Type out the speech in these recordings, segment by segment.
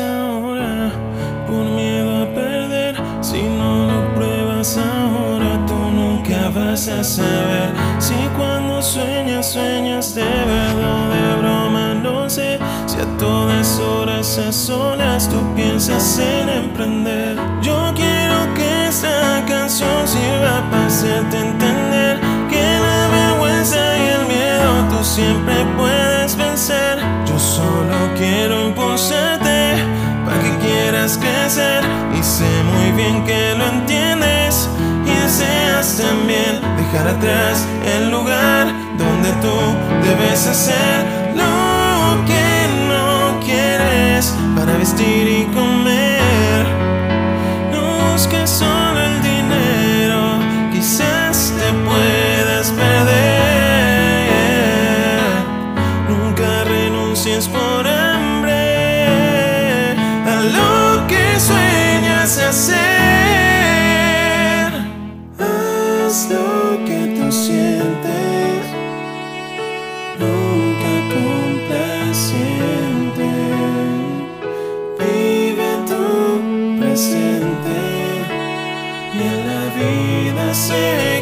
ahora, por miedo a perder, si no lo pruebas ahora, tú nunca vas a saber. Si cuando sueñas, sueñas de verdad de broma, no sé. Si a todas horas, a solas, tú piensas en emprender. Yo quiero que esta canción sirva para hacerte entender que la vergüenza y el miedo tú siempre puedes vencer. Yo solo quiero impulsarte crecer y sé muy bien que lo entiendes y deseas también dejar atrás el lugar donde tú debes hacer lo que no quieres para vestir y comer. Presente y en la vida sé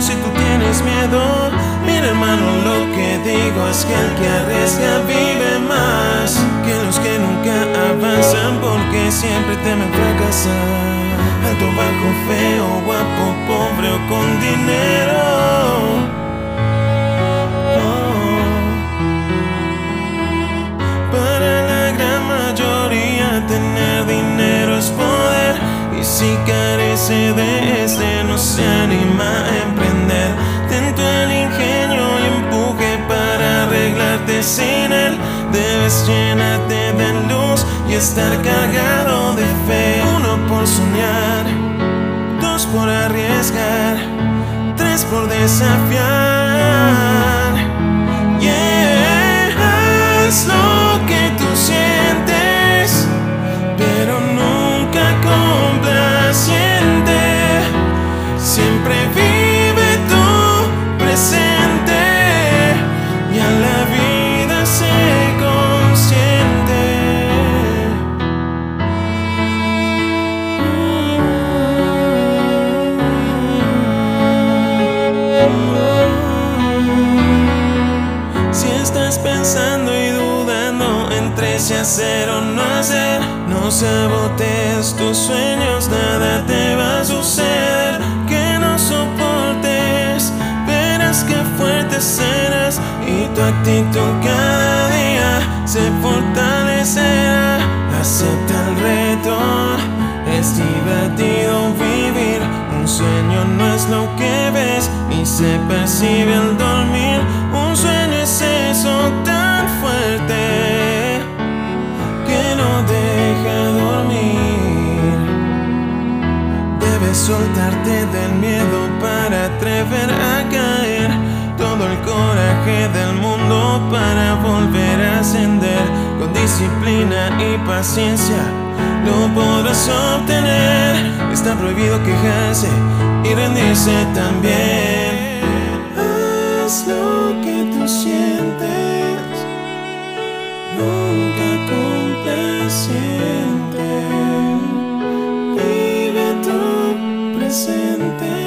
si tú tienes miedo. Mira hermano, lo que digo es que el que arriesga vive más que los que nunca avanzan porque siempre temen fracasar. Alto, bajo, feo, guapo, pobre o con dinero. Para la gran mayoría tener dinero es poder y si carece de Llenarte de luz y estar cargado de fe. Uno por soñar, dos por arriesgar, tres por desafiar. Yeah, haz no hacer, no tus sueños, nada te va a suceder. Que no soportes, verás que fuerte serás y tu actitud cada día se fortalecerá. Acepta el reto, es divertido vivir. Un sueño no es lo que ves y se percibe al dormir. Un sueño es eso tan fuerte soltarte del miedo para atrever a caer. Todo el coraje del mundo para volver a ascender. Con disciplina y paciencia lo podrás obtener. Está prohibido quejarse y rendirse también. Haz presente